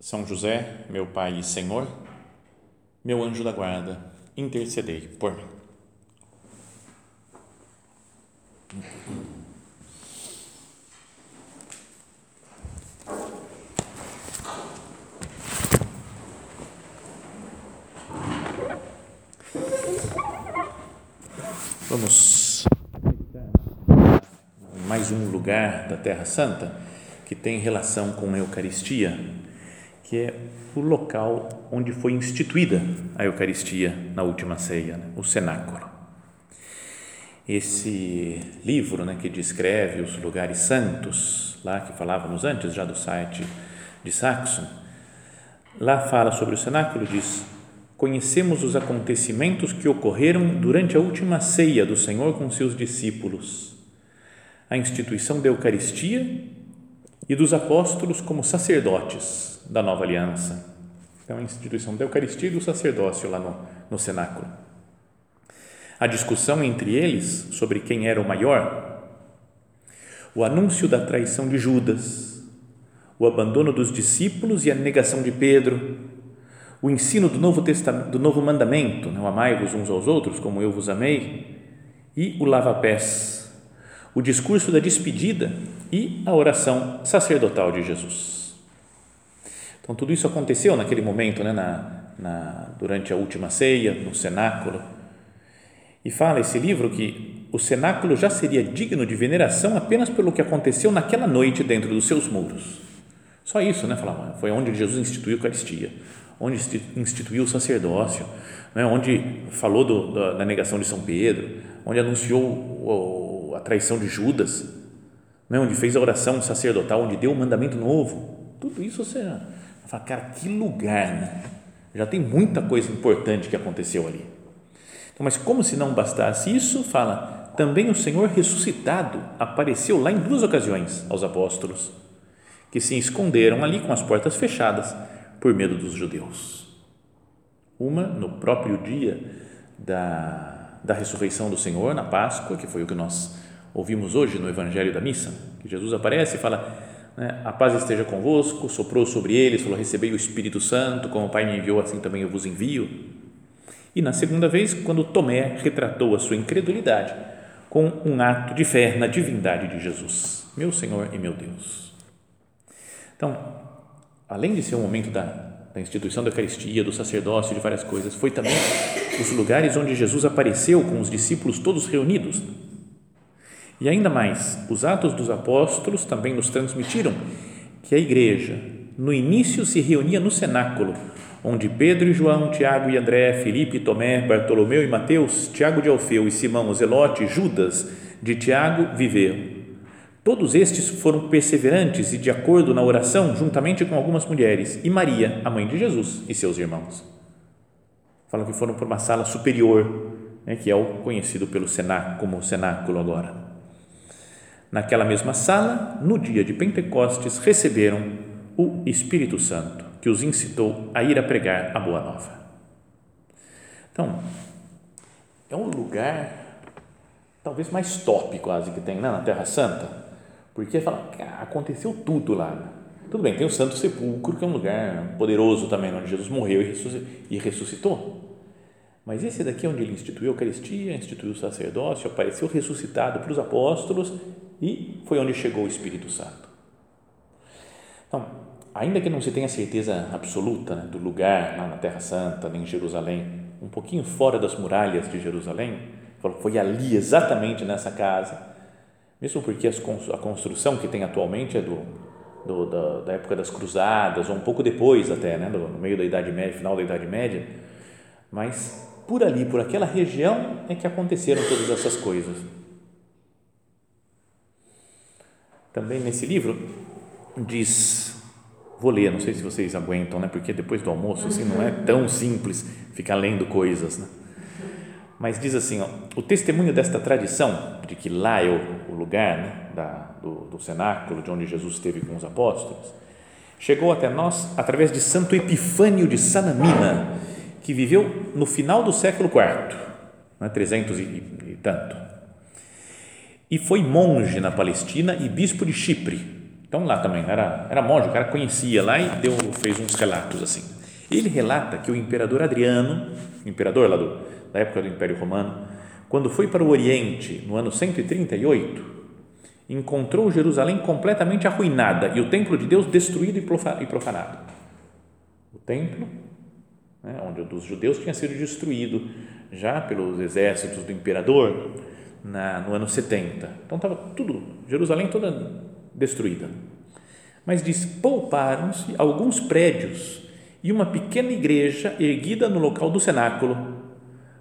são José, meu Pai e Senhor, meu anjo da guarda, intercedei por mim. Vamos mais um lugar da Terra Santa que tem relação com a Eucaristia que é o local onde foi instituída a Eucaristia na última ceia, né? o cenáculo. Esse livro né, que descreve os lugares santos, lá que falávamos antes já do site de Saxon, lá fala sobre o cenáculo diz conhecemos os acontecimentos que ocorreram durante a última ceia do Senhor com seus discípulos, a instituição da Eucaristia e dos apóstolos como sacerdotes da nova aliança. Então, a instituição da Eucaristia e do sacerdócio lá no, no cenáculo. A discussão entre eles sobre quem era o maior, o anúncio da traição de Judas, o abandono dos discípulos e a negação de Pedro, o ensino do Novo Testamento, do Novo Mandamento, não amai-vos uns aos outros como eu vos amei, e o lava-pés, o discurso da despedida e a oração sacerdotal de Jesus. Então, tudo isso aconteceu naquele momento, né, na, na, durante a última ceia, no cenáculo. E fala esse livro que o cenáculo já seria digno de veneração apenas pelo que aconteceu naquela noite dentro dos seus muros. Só isso, né? Falava, foi onde Jesus instituiu a Eucaristia, onde instituiu o sacerdócio, né? onde falou do, da, da, negação de São Pedro, onde anunciou o, a traição de Judas, né? onde fez a oração sacerdotal, onde deu o mandamento novo. Tudo isso será Fala, cara, que lugar, né? Já tem muita coisa importante que aconteceu ali. Então, mas como se não bastasse isso, fala, também o Senhor ressuscitado apareceu lá em duas ocasiões aos apóstolos, que se esconderam ali com as portas fechadas por medo dos judeus. Uma no próprio dia da, da ressurreição do Senhor, na Páscoa, que foi o que nós ouvimos hoje no Evangelho da Missa, que Jesus aparece e fala? A paz esteja convosco, soprou sobre eles, falou, recebei o Espírito Santo, como o Pai me enviou, assim também eu vos envio. E na segunda vez, quando Tomé retratou a sua incredulidade com um ato de fé na divindade de Jesus, meu Senhor e meu Deus. Então, além de ser um momento da, da instituição da Eucaristia, do sacerdócio, de várias coisas, foi também os lugares onde Jesus apareceu com os discípulos todos reunidos e ainda mais, os Atos dos Apóstolos também nos transmitiram que a igreja, no início, se reunia no cenáculo, onde Pedro e João, Tiago e André, Felipe, Tomé, Bartolomeu e Mateus, Tiago de Alfeu e Simão o Zelote, Judas de Tiago viveram. Todos estes foram perseverantes e de acordo na oração, juntamente com algumas mulheres, e Maria, a mãe de Jesus, e seus irmãos. Falam que foram para uma sala superior, né, que é o conhecido pelo cenáculo, como cenáculo agora naquela mesma sala, no dia de Pentecostes, receberam o Espírito Santo, que os incitou a ir a pregar a boa nova. Então, é um lugar talvez mais top quase que tem né, na Terra Santa, porque fala, aconteceu tudo lá. Tudo bem, tem o Santo Sepulcro, que é um lugar poderoso também, onde Jesus morreu e ressuscitou. Mas esse daqui é onde ele instituiu a Eucaristia, instituiu o sacerdócio, apareceu ressuscitado para os apóstolos e foi onde chegou o Espírito Santo. Então, ainda que não se tenha certeza absoluta né, do lugar lá na Terra Santa, nem em Jerusalém, um pouquinho fora das muralhas de Jerusalém, foi ali exatamente nessa casa, mesmo porque a construção que tem atualmente é do, do da, da, época das Cruzadas, ou um pouco depois até, né, no meio da Idade Média, final da Idade Média, mas por ali, por aquela região é que aconteceram todas essas coisas. Também nesse livro diz Vou ler, não sei se vocês aguentam, né? Porque depois do almoço assim não é tão simples ficar lendo coisas, né? Mas diz assim, ó, o testemunho desta tradição de que lá é o, o lugar né, da, do, do cenáculo de onde Jesus esteve com os apóstolos, chegou até nós através de Santo Epifânio de Sanamina, que viveu no final do século IV, né, 300 e, e tanto, e foi monge na Palestina e bispo de Chipre. Então lá também era, era monge, o cara conhecia lá e deu, fez uns relatos assim. Ele relata que o imperador Adriano, imperador lá do, da época do Império Romano, quando foi para o Oriente no ano 138, encontrou Jerusalém completamente arruinada e o templo de Deus destruído e profanado. O templo, né, onde os judeus tinha sido destruído já pelos exércitos do imperador na, no ano 70. Então estava tudo, Jerusalém toda destruída. Mas diz: pouparam-se alguns prédios e uma pequena igreja erguida no local do cenáculo,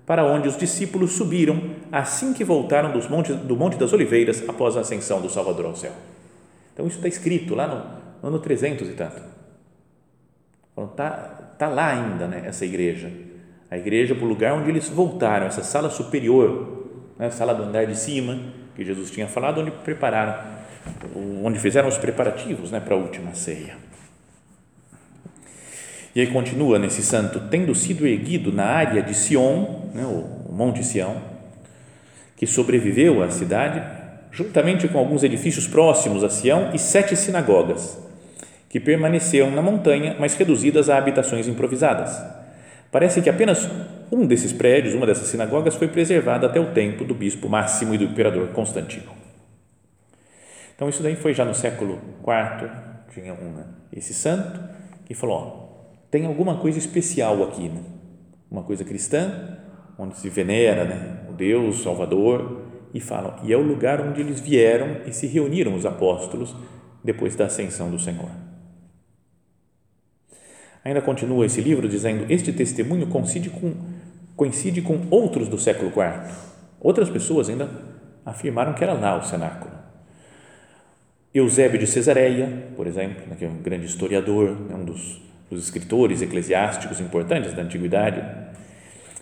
para onde os discípulos subiram assim que voltaram dos montes, do Monte das Oliveiras após a ascensão do Salvador ao céu. Então, isso está escrito lá no, no ano 300 e tanto. Está tá lá ainda né, essa igreja. A igreja para o lugar onde eles voltaram, essa sala superior, né, a sala do andar de cima, que Jesus tinha falado, onde prepararam, onde fizeram os preparativos né, para a última ceia. E aí continua nesse santo, tendo sido erguido na área de Sion, né, o Monte Sião, que sobreviveu à cidade, juntamente com alguns edifícios próximos a Sião e sete sinagogas, que permaneceram na montanha, mas reduzidas a habitações improvisadas. Parece que apenas um desses prédios, uma dessas sinagogas, foi preservada até o tempo do bispo Máximo e do imperador Constantino. Então, isso daí foi já no século IV, tinha um, né, esse santo, que falou, ó, tem alguma coisa especial aqui, né? uma coisa cristã, onde se venera né? o Deus Salvador e falam, e é o lugar onde eles vieram e se reuniram os apóstolos depois da ascensão do Senhor. Ainda continua esse livro dizendo: Este testemunho coincide com, coincide com outros do século IV. Outras pessoas ainda afirmaram que era lá o cenáculo. Eusébio de Cesareia, por exemplo, né, que é um grande historiador, é um dos os escritores eclesiásticos importantes da antiguidade,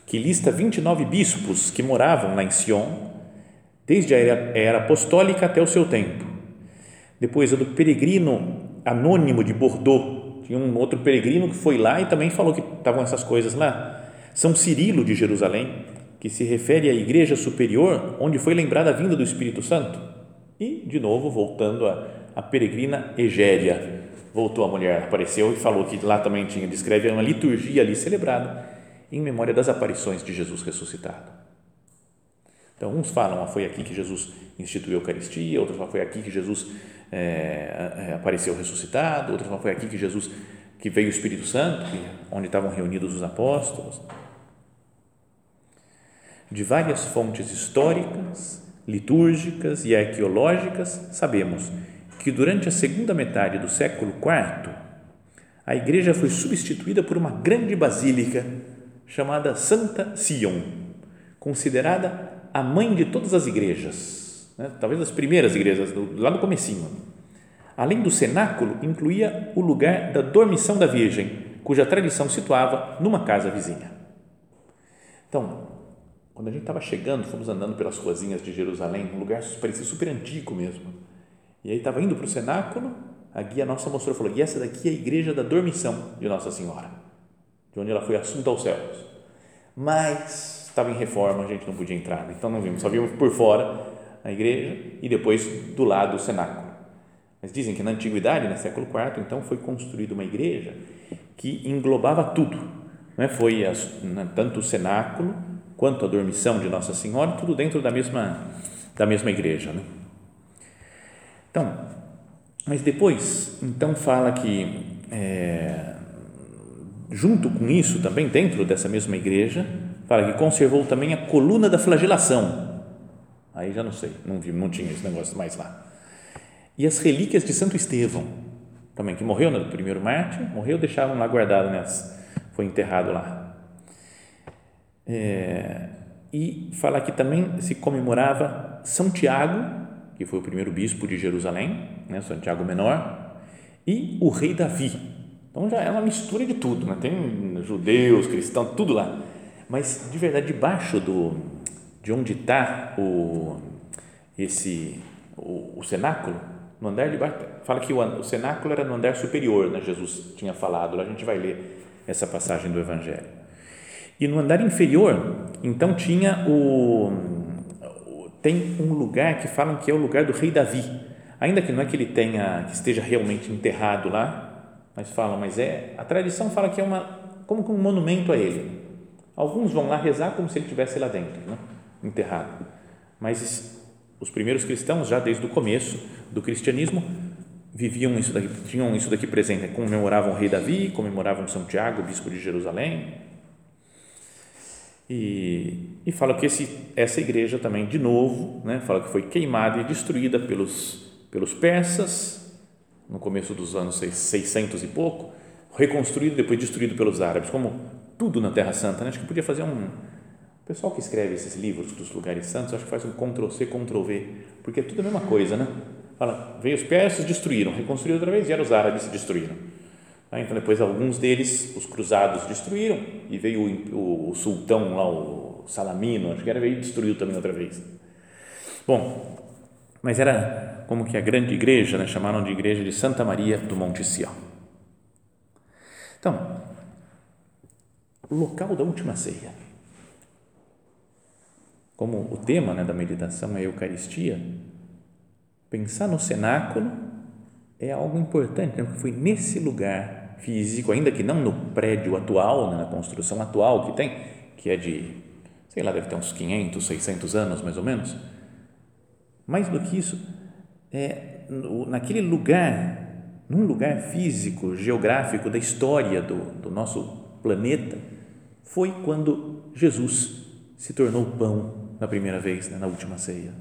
que lista 29 bispos que moravam lá em Sion, desde a era, era apostólica até o seu tempo. Depois, a do peregrino anônimo de Bordeaux, tinha um outro peregrino que foi lá e também falou que estavam essas coisas lá. São Cirilo de Jerusalém, que se refere à igreja superior, onde foi lembrada a vinda do Espírito Santo. E, de novo, voltando a, a peregrina Egéria, voltou a mulher, apareceu e falou que lá também tinha, descreve uma liturgia ali celebrada em memória das aparições de Jesus ressuscitado. Então, uns falam, ah, foi aqui que Jesus instituiu a Eucaristia, outros falam, foi aqui que Jesus é, apareceu ressuscitado, outros falam, foi aqui que Jesus, que veio o Espírito Santo, onde estavam reunidos os apóstolos. De várias fontes históricas, litúrgicas e arqueológicas, sabemos que durante a segunda metade do século IV, a igreja foi substituída por uma grande basílica chamada Santa Sion, considerada a mãe de todas as igrejas, né? talvez as primeiras igrejas, lá do comecinho. Além do cenáculo, incluía o lugar da dormição da Virgem, cuja tradição situava numa casa vizinha. Então, quando a gente estava chegando, fomos andando pelas ruazinhas de Jerusalém, um lugar que parecia super antigo mesmo e aí estava indo para o cenáculo, a guia nossa mostrou, falou, e essa daqui é a igreja da dormição de Nossa Senhora, de onde ela foi assunta aos céus. Mas estava em reforma, a gente não podia entrar, então não vimos, só vimos por fora a igreja e depois do lado o cenáculo. Mas dizem que na antiguidade, no século IV, então foi construída uma igreja que englobava tudo. Não é? Foi né, tanto o cenáculo quanto a dormição de Nossa Senhora, tudo dentro da mesma, da mesma igreja. Né? Então, mas depois, então fala que é, junto com isso também dentro dessa mesma igreja fala que conservou também a coluna da flagelação. Aí já não sei, não vi, não tinha esse negócio mais lá. E as relíquias de Santo Estevão também que morreu no primeiro mártir, morreu deixavam lá guardado, né, foi enterrado lá. É, e fala que também se comemorava São Tiago que foi o primeiro bispo de Jerusalém, né, Santiago Menor, e o rei Davi. Então já é uma mistura de tudo, né? tem judeus, cristãos, tudo lá. Mas de verdade, debaixo do, de onde está o, esse, o, o, cenáculo, no andar de baixo, fala que o, o cenáculo era no andar superior, né? Jesus tinha falado, a gente vai ler essa passagem do Evangelho. E no andar inferior, então tinha o tem um lugar que falam que é o lugar do rei Davi. Ainda que não é que ele tenha que esteja realmente enterrado lá, mas falam, mas é a tradição fala que é uma como um monumento a ele. Alguns vão lá rezar como se ele estivesse lá dentro, né? enterrado. Mas os primeiros cristãos já desde o começo do cristianismo viviam isso daqui, tinham isso daqui presente, comemoravam o rei Davi, comemoravam São Tiago, bispo de Jerusalém, e, e fala que esse, essa igreja também, de novo, né, fala que foi queimada e destruída pelos, pelos persas no começo dos anos 600 e pouco, reconstruído depois destruído pelos árabes, como tudo na Terra Santa. Né? Acho que podia fazer um. O pessoal que escreve esses livros dos lugares santos, acho que faz um Ctrl-C, Ctrl-V, porque é tudo a mesma coisa, né? Fala, veio os persas, destruíram, reconstruíram outra vez, vieram os árabes, destruíram. Ah, então, depois, alguns deles, os cruzados destruíram e veio o, o, o sultão lá, o Salamino, acho que era, veio e destruiu também outra vez. Bom, mas era como que a grande igreja, né, chamaram de igreja de Santa Maria do Monte Sião. Então, local da última ceia. Como o tema né, da meditação é a Eucaristia, pensar no cenáculo é algo importante, né, porque foi nesse lugar físico, ainda que não no prédio atual, né, na construção atual que tem, que é de, sei lá, deve ter uns 500, 600 anos mais ou menos. Mais do que isso, é, naquele lugar, num lugar físico, geográfico da história do, do nosso planeta, foi quando Jesus se tornou pão na primeira vez, né, na última ceia.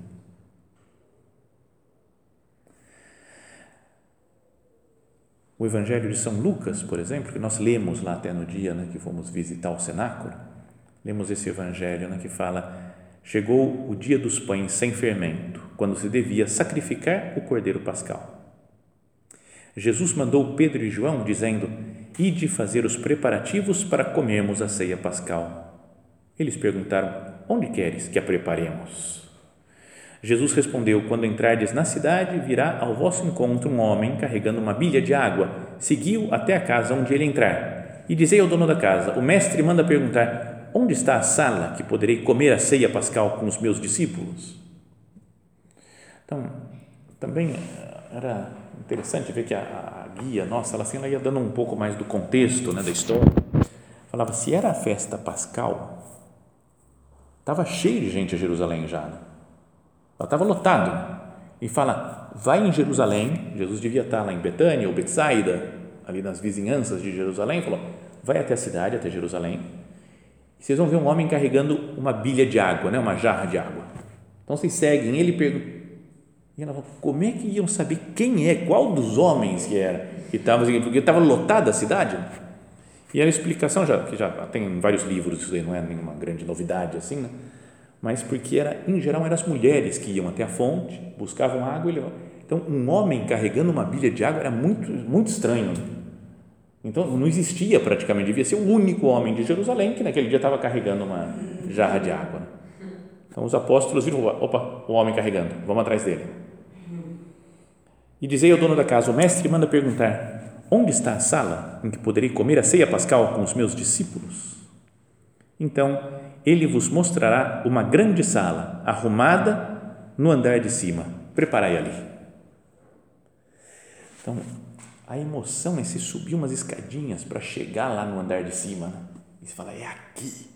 O Evangelho de São Lucas, por exemplo, que nós lemos lá até no dia né, que fomos visitar o cenáculo, lemos esse Evangelho né, que fala: Chegou o dia dos pães sem fermento, quando se devia sacrificar o cordeiro pascal. Jesus mandou Pedro e João, dizendo: Ide fazer os preparativos para comermos a ceia pascal. Eles perguntaram: Onde queres que a preparemos? Jesus respondeu: Quando entrardes na cidade, virá ao vosso encontro um homem carregando uma bilha de água. Seguiu até a casa onde ele entrar. E dizei ao dono da casa: O mestre manda perguntar: Onde está a sala que poderei comer a ceia pascal com os meus discípulos? Então, também era interessante ver que a, a guia nossa, ela, assim, ela ia dando um pouco mais do contexto né, da história. Falava: se era a festa pascal, estava cheio de gente a Jerusalém já. Né? Estava lotado. E fala, vai em Jerusalém, Jesus devia estar lá em Betânia ou Betsaida, ali nas vizinhanças de Jerusalém, falou, vai até a cidade, até Jerusalém, e vocês vão ver um homem carregando uma bilha de água, né, uma jarra de água. Então vocês seguem, ele pergunta, e ela falou, como é que iam saber quem é, qual dos homens que era, que estava, porque estava lotada a cidade, e a explicação já, que já tem vários livros, isso aí não é nenhuma grande novidade assim, né? Mas porque era, em geral eram as mulheres que iam até a fonte, buscavam água e levavam. Então, um homem carregando uma bilha de água era muito, muito estranho. Então, não existia praticamente, devia ser o único homem de Jerusalém que naquele dia estava carregando uma jarra de água. Então, os apóstolos viram, opa, o homem carregando, vamos atrás dele. E dizei ao dono da casa, o mestre manda perguntar, onde está a sala em que poderei comer a ceia pascal com os meus discípulos? Então, ele vos mostrará uma grande sala, arrumada no andar de cima. Preparai ali. Então, a emoção é se subir umas escadinhas para chegar lá no andar de cima. Né? E você fala, é aqui.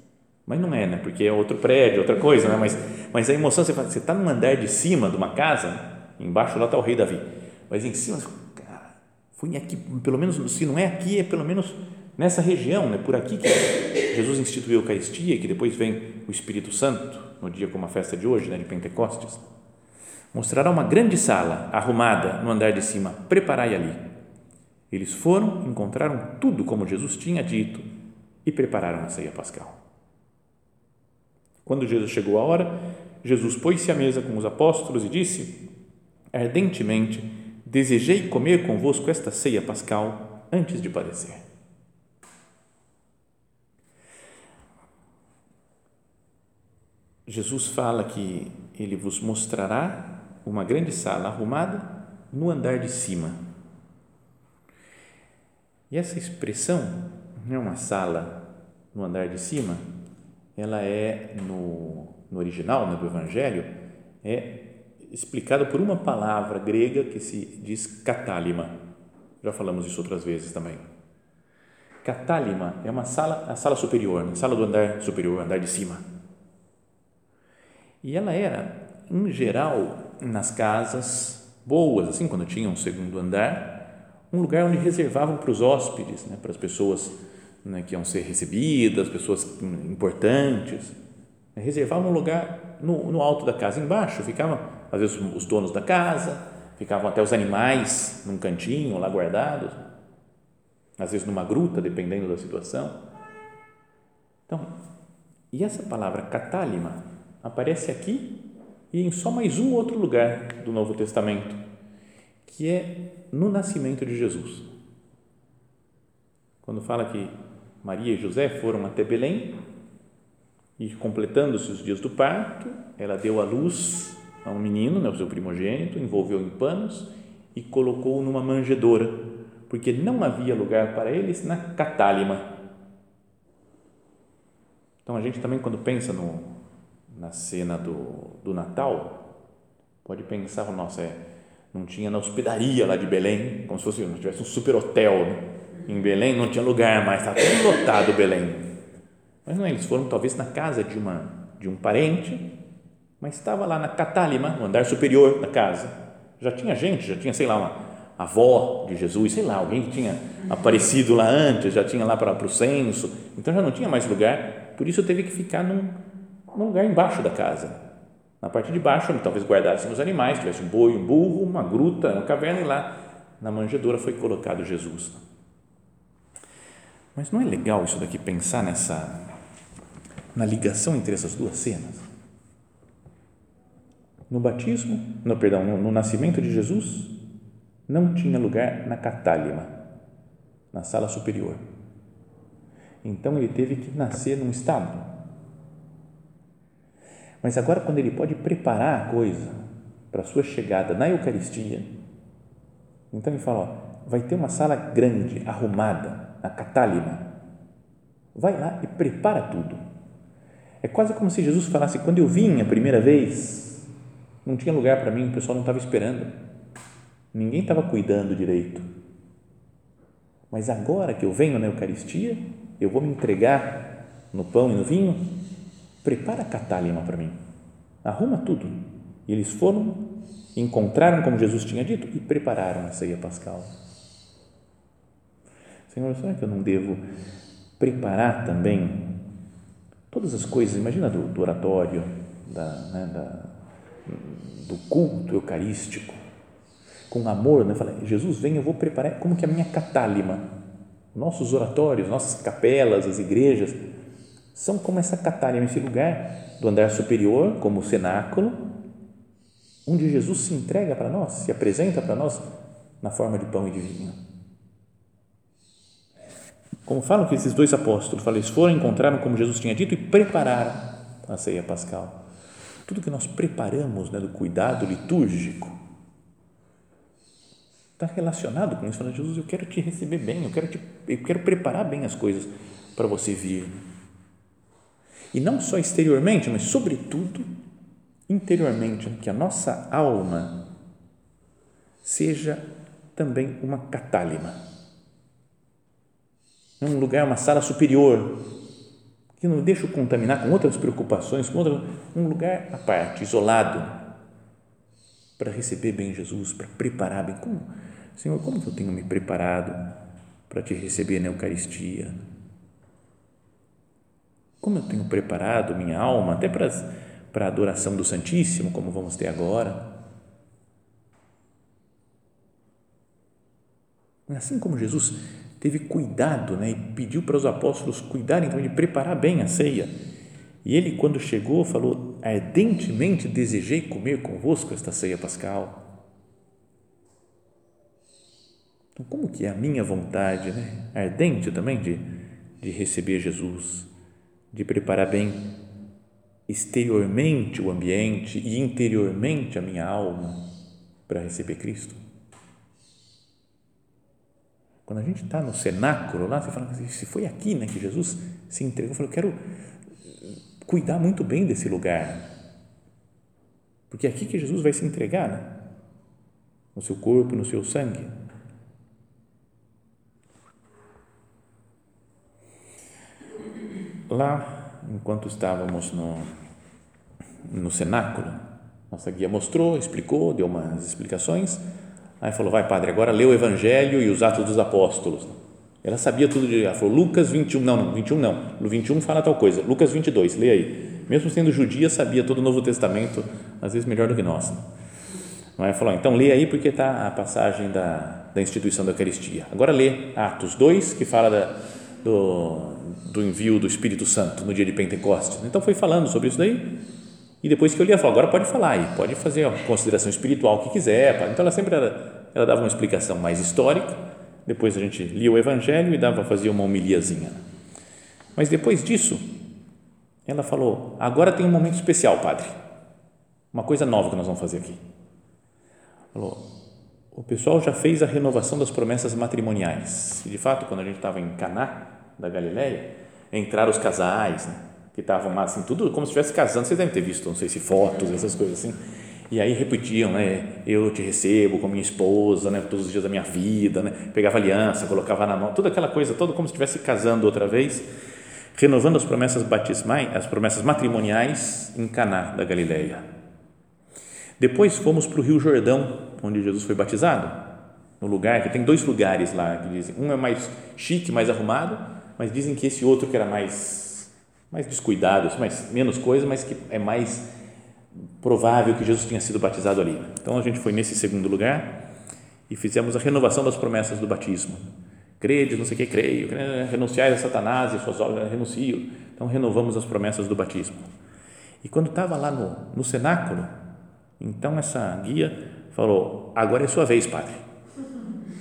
Mas não é, né? Porque é outro prédio, outra coisa, né? Mas, mas a emoção, você fala, você está no andar de cima de uma casa, embaixo lá está o rei Davi. Mas em cima, cara, fui aqui, pelo menos, se não é aqui, é pelo menos nessa região, né, por aqui que Jesus instituiu a Eucaristia e que depois vem o Espírito Santo, no dia como a festa de hoje, né, de Pentecostes, mostrará uma grande sala arrumada no andar de cima, preparai ali. Eles foram, encontraram tudo como Jesus tinha dito e prepararam a ceia pascal. Quando Jesus chegou a hora, Jesus pôs-se à mesa com os apóstolos e disse: Ardentemente desejei comer convosco esta ceia pascal antes de padecer. Jesus fala que ele vos mostrará uma grande sala arrumada no andar de cima. E essa expressão, é uma sala no andar de cima, ela é no, no original né, do Evangelho, é explicada por uma palavra grega que se diz catálima. Já falamos isso outras vezes também. Catálima é uma sala, a sala superior, a sala do andar superior, andar de cima e ela era, em geral, nas casas boas, assim, quando tinha um segundo andar, um lugar onde reservavam para os hóspedes, né, para as pessoas né, que iam ser recebidas, pessoas importantes. Reservavam um lugar no, no alto da casa, embaixo ficavam, às vezes, os donos da casa, ficavam até os animais num cantinho lá guardados, às vezes numa gruta, dependendo da situação. Então, e essa palavra catálima aparece aqui e em só mais um outro lugar do Novo Testamento, que é no nascimento de Jesus. Quando fala que Maria e José foram até Belém e completando-se os dias do parto, ela deu à luz a um menino, né, o seu primogênito, envolveu em panos e colocou numa manjedoura, porque não havia lugar para eles na catálima. Então a gente também quando pensa no na cena do, do Natal, pode pensar, nossa, é, não tinha na hospedaria lá de Belém, como se fosse, não tivesse um super hotel né? em Belém, não tinha lugar mais, estava tudo lotado Belém. Mas não eles foram talvez na casa de, uma, de um parente, mas estava lá na Catálima, no andar superior da casa. Já tinha gente, já tinha, sei lá, uma avó de Jesus, sei lá, alguém que tinha aparecido lá antes, já tinha lá para, para o censo, então já não tinha mais lugar, por isso teve que ficar num, num lugar embaixo da casa. Na parte de baixo, talvez guardassem os animais, tivesse um boi, um burro, uma gruta, uma caverna, e lá na manjedoura foi colocado Jesus. Mas não é legal isso daqui, pensar nessa, na ligação entre essas duas cenas? No batismo, no, perdão, no, no nascimento de Jesus, não tinha lugar na catálima, na sala superior. Então ele teve que nascer num estábulo mas agora, quando ele pode preparar a coisa para a sua chegada na Eucaristia, então ele fala: ó, vai ter uma sala grande, arrumada, a catálima. Vai lá e prepara tudo. É quase como se Jesus falasse: quando eu vim a primeira vez, não tinha lugar para mim, o pessoal não estava esperando, ninguém estava cuidando direito. Mas agora que eu venho na Eucaristia, eu vou me entregar no pão e no vinho prepara a catálima para mim, arruma tudo. E eles foram, encontraram como Jesus tinha dito e prepararam a ceia pascal. Senhor, será que eu não devo preparar também todas as coisas? Imagina do, do oratório, da, né, da, do culto eucarístico, com amor, né? Fala, Jesus, vem, eu vou preparar como que a minha catálima, nossos oratórios, nossas capelas, as igrejas, são como essa catálima, esse lugar do andar superior, como o cenáculo, onde Jesus se entrega para nós, se apresenta para nós na forma de pão e de vinho. Como falam que esses dois apóstolos, eles foram, encontraram como Jesus tinha dito e prepararam a ceia pascal. Tudo que nós preparamos né, do cuidado litúrgico está relacionado com isso. Fala, Jesus, eu quero te receber bem, eu quero, te, eu quero preparar bem as coisas para você vir. E não só exteriormente, mas sobretudo interiormente, que a nossa alma seja também uma catálima. Um lugar, uma sala superior, que não deixa contaminar com outras preocupações, com um lugar à parte, isolado, para receber bem Jesus, para preparar bem. Como, Senhor, como que eu tenho me preparado para te receber na Eucaristia? Como eu tenho preparado minha alma até para, para a adoração do Santíssimo, como vamos ter agora. Assim como Jesus teve cuidado né, e pediu para os apóstolos cuidarem também de preparar bem a ceia. E ele, quando chegou, falou: Ardentemente desejei comer convosco esta ceia pascal. Então, como que é a minha vontade, né? ardente também de, de receber Jesus, de preparar bem exteriormente o ambiente e interiormente a minha alma para receber Cristo? Quando a gente está no cenáculo lá, você fala, se foi aqui né, que Jesus se entregou, eu falo, eu quero cuidar muito bem desse lugar, porque é aqui que Jesus vai se entregar, né? no seu corpo, no seu sangue. Lá, enquanto estávamos no, no cenáculo, nossa guia mostrou, explicou, deu umas explicações. Aí falou: Vai, padre, agora lê o Evangelho e os Atos dos Apóstolos. Ela sabia tudo de. Ela falou: Lucas 21, não, não, 21 não. No 21 fala tal coisa. Lucas 22, lê aí. Mesmo sendo judia, sabia todo o Novo Testamento, às vezes melhor do que nós. Aí falou: Então lê aí, porque está a passagem da, da instituição da Eucaristia. Agora lê Atos 2, que fala da, do, do envio do Espírito Santo no dia de Pentecostes. Então foi falando sobre isso daí e depois que eu lia, falou, agora pode falar aí, pode fazer a consideração espiritual que quiser. Então ela sempre era, ela dava uma explicação mais histórica, depois a gente lia o Evangelho e dava fazia uma homiliazinha. Mas depois disso, ela falou, agora tem um momento especial, padre. Uma coisa nova que nós vamos fazer aqui. Falou, o pessoal já fez a renovação das promessas matrimoniais. E de fato, quando a gente estava em Caná da Galileia, entraram os casais, né? que estavam lá, assim, tudo como se estivesse casando. Vocês devem ter visto, não sei se fotos, essas coisas assim. E aí repetiam, né? Eu te recebo com minha esposa, né? Todos os dias da minha vida, né? Pegava aliança, colocava na mão, toda aquela coisa, todo como se estivesse casando outra vez, renovando as promessas batismais, as promessas matrimoniais em Caná da Galileia. Depois fomos para o Rio Jordão, onde Jesus foi batizado, no lugar que tem dois lugares lá que dizem, um é mais chique, mais arrumado, mas dizem que esse outro que era mais mais descuidados, mais, menos coisa, mas que é mais provável que Jesus tenha sido batizado ali. Então a gente foi nesse segundo lugar e fizemos a renovação das promessas do batismo. Crede, não sei o que, creio, renunciar a Satanás e suas obras, renuncio. Então renovamos as promessas do batismo. E quando estava lá no, no cenáculo, então essa guia falou: agora é sua vez, padre.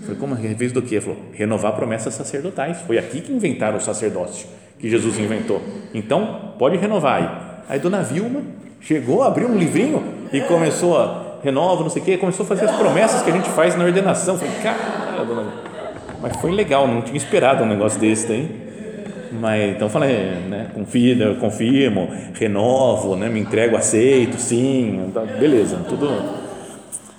Foi como a vez do quê? Falou: renovar promessas sacerdotais. Foi aqui que inventaram o sacerdócio que Jesus inventou. Então, pode renovar aí. Aí dona Vilma chegou, abriu um livrinho e começou a renova, não sei o quê, começou a fazer as promessas que a gente faz na ordenação. Falei, cara, dona mas foi legal, não tinha esperado um negócio desse daí. Mas então falei, né, confio, confirmo, renovo, né, me entrego, aceito, sim, tá, beleza, tudo.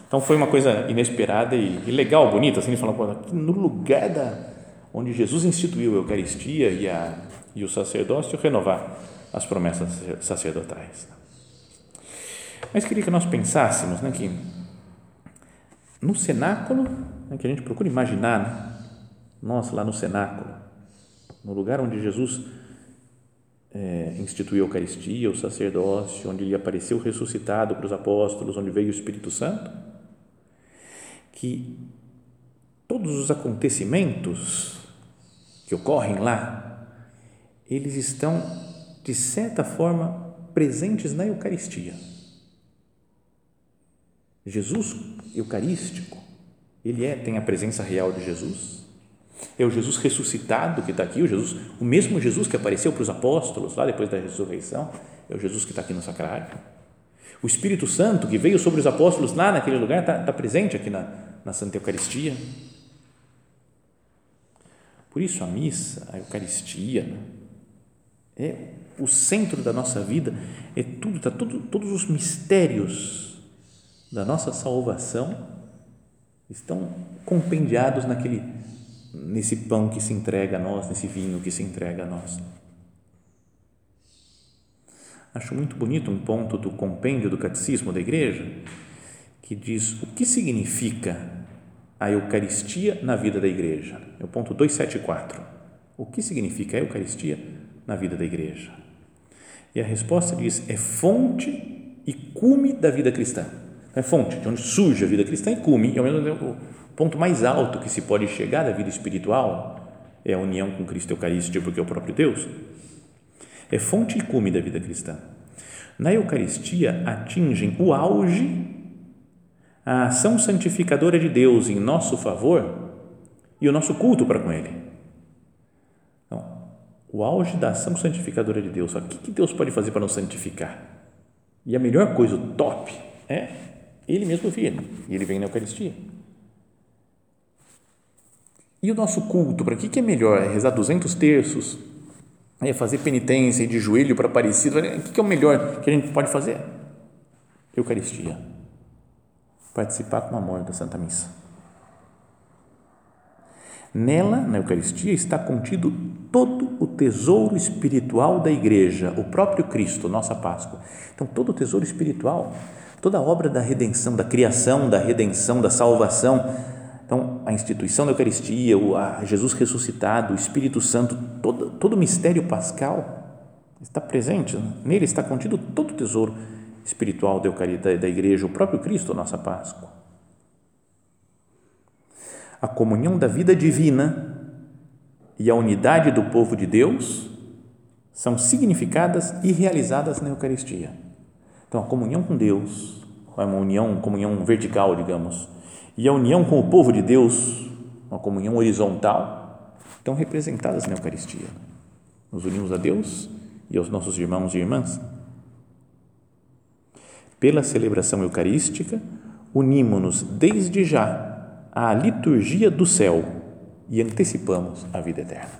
Então foi uma coisa inesperada e, legal, bonita, assim, falando no lugar da onde Jesus instituiu a Eucaristia e a e o sacerdócio renovar as promessas sacerdotais. Mas queria que nós pensássemos né, que no cenáculo, né, que a gente procura imaginar, né, nós lá no cenáculo, no lugar onde Jesus é, instituiu a Eucaristia, o sacerdócio, onde ele apareceu ressuscitado para os apóstolos, onde veio o Espírito Santo, que todos os acontecimentos que ocorrem lá eles estão, de certa forma, presentes na Eucaristia. Jesus eucarístico, ele é, tem a presença real de Jesus. É o Jesus ressuscitado que está aqui, o Jesus, o mesmo Jesus que apareceu para os apóstolos lá depois da ressurreição, é o Jesus que está aqui no sacrário. O Espírito Santo que veio sobre os apóstolos lá naquele lugar está, está presente aqui na, na Santa Eucaristia. Por isso a missa, a Eucaristia, né? É o centro da nossa vida, é tudo, tá tudo, todos os mistérios da nossa salvação estão compendiados naquele nesse pão que se entrega a nós, nesse vinho que se entrega a nós. Acho muito bonito um ponto do compêndio do catecismo da igreja que diz o que significa a Eucaristia na vida da igreja. É o ponto 274. O que significa a Eucaristia na vida da igreja? E a resposta diz: é fonte e cume da vida cristã. É fonte, de onde surge a vida cristã e cume, tempo o ponto mais alto que se pode chegar da vida espiritual é a união com Cristo Eucarístico, porque é o próprio Deus. É fonte e cume da vida cristã. Na Eucaristia atingem o auge a ação santificadora de Deus em nosso favor e o nosso culto para com Ele. Então, o auge da ação santificadora de Deus. O que Deus pode fazer para nos santificar? E a melhor coisa, o top, é Ele mesmo vir. E Ele vem na Eucaristia. E o nosso culto, para que, que é melhor? É rezar 200 terços? É fazer penitência de joelho para Aparecido? O que, que é o melhor que a gente pode fazer? Eucaristia. Participar com amor da Santa Missa. Nela, na Eucaristia, está contido todo o tesouro espiritual da Igreja, o próprio Cristo, nossa Páscoa. Então, todo o tesouro espiritual, toda a obra da redenção, da criação, da redenção, da salvação, então, a instituição da Eucaristia, o Jesus ressuscitado, o Espírito Santo, todo, todo o mistério pascal está presente. Nele está contido todo o tesouro espiritual da, Eucaristia, da Igreja, o próprio Cristo, nossa Páscoa. A comunhão da vida divina e a unidade do povo de Deus são significadas e realizadas na Eucaristia. Então, a comunhão com Deus, é uma união, comunhão vertical, digamos, e a união com o povo de Deus, uma comunhão horizontal, estão representadas na Eucaristia. Nos unimos a Deus e aos nossos irmãos e irmãs. Pela celebração eucarística, unimos-nos desde já à liturgia do céu e antecipamos a vida eterna.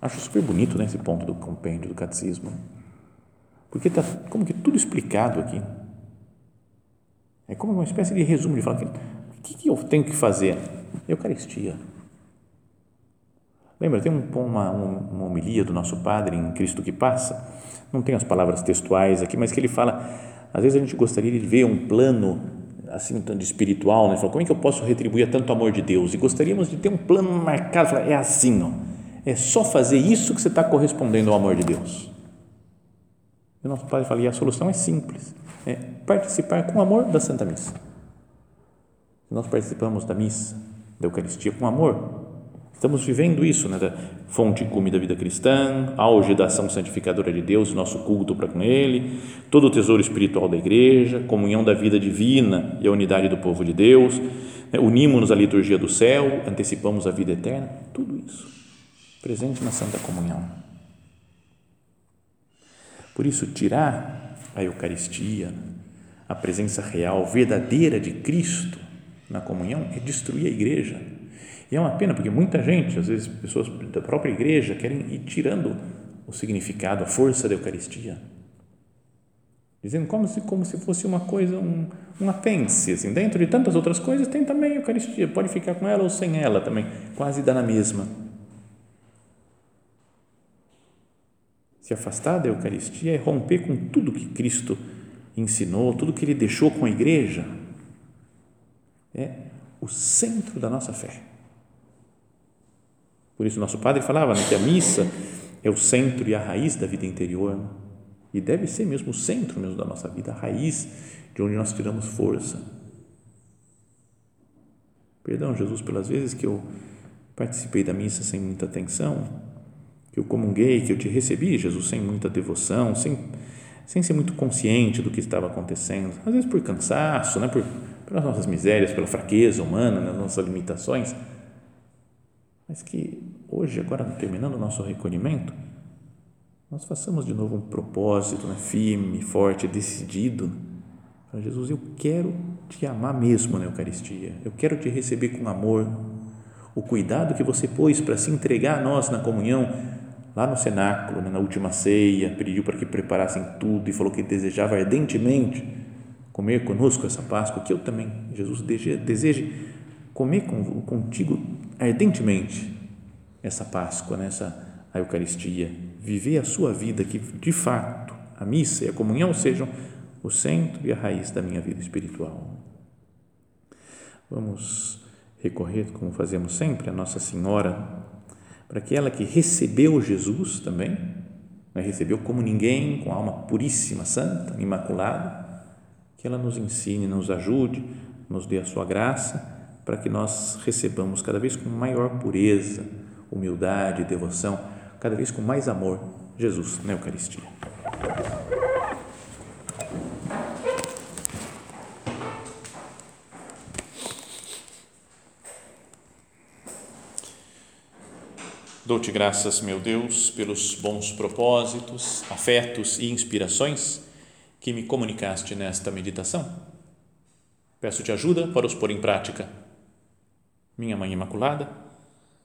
Acho super bonito né, esse ponto do compêndio do catecismo, porque está como que tudo explicado aqui é como uma espécie de resumo de falar: o que, que eu tenho que fazer? Eucaristia. Lembra, tem um, uma, uma homilia do nosso Padre em Cristo que Passa, não tem as palavras textuais aqui, mas que ele fala, às vezes a gente gostaria de ver um plano assim de espiritual, né? Fala, como é que eu posso retribuir a tanto amor de Deus? E gostaríamos de ter um plano marcado, fala, é assim, ó, é só fazer isso que você está correspondendo ao amor de Deus. E nosso Padre fala, e a solução é simples, é participar com amor da Santa Missa. Nós participamos da missa, da Eucaristia com amor, estamos vivendo isso, né, fonte e cume da vida cristã, auge da ação santificadora de Deus, nosso culto para com Ele, todo o tesouro espiritual da Igreja, comunhão da vida divina e a unidade do povo de Deus, né, unimos-nos à liturgia do céu, antecipamos a vida eterna, tudo isso presente na Santa Comunhão. Por isso, tirar a Eucaristia, a presença real, verdadeira de Cristo na comunhão, é destruir a igreja. E é uma pena, porque muita gente, às vezes pessoas da própria igreja, querem ir tirando o significado, a força da Eucaristia. Dizendo como se, como se fosse uma coisa, um, um apêndice. Assim. Dentro de tantas outras coisas, tem também a Eucaristia. Pode ficar com ela ou sem ela também, quase dá na mesma. Se afastar da Eucaristia é romper com tudo que Cristo ensinou, tudo que ele deixou com a igreja. É o centro da nossa fé. Por isso, nosso padre falava né, que a missa é o centro e a raiz da vida interior. E deve ser mesmo o centro mesmo da nossa vida, a raiz de onde nós tiramos força. Perdão, Jesus, pelas vezes que eu participei da missa sem muita atenção, que eu comunguei, que eu te recebi, Jesus, sem muita devoção, sem, sem ser muito consciente do que estava acontecendo, às vezes por cansaço, né, por, pelas nossas misérias, pela fraqueza humana, nas nossas limitações, mas que hoje, agora terminando o nosso recolhimento, nós façamos de novo um propósito né, firme, forte, decidido. Para Jesus, eu quero te amar mesmo na Eucaristia, eu quero te receber com amor. O cuidado que você pôs para se entregar a nós na comunhão lá no cenáculo, né, na última ceia, pediu para que preparassem tudo e falou que desejava ardentemente comer conosco essa Páscoa, que eu também, Jesus, deseje comer com, contigo ardentemente essa Páscoa, nessa né, a Eucaristia, viver a sua vida, que de fato a missa e a comunhão sejam o centro e a raiz da minha vida espiritual. Vamos recorrer, como fazemos sempre, a Nossa Senhora para que ela que recebeu Jesus também, né, recebeu como ninguém, com alma puríssima, santa, imaculada, que ela nos ensine, nos ajude, nos dê a sua graça, para que nós recebamos cada vez com maior pureza, humildade, devoção, cada vez com mais amor, Jesus na Eucaristia. Dou-te graças, meu Deus, pelos bons propósitos, afetos e inspirações que me comunicaste nesta meditação. Peço-te ajuda para os pôr em prática. Minha Mãe Imaculada,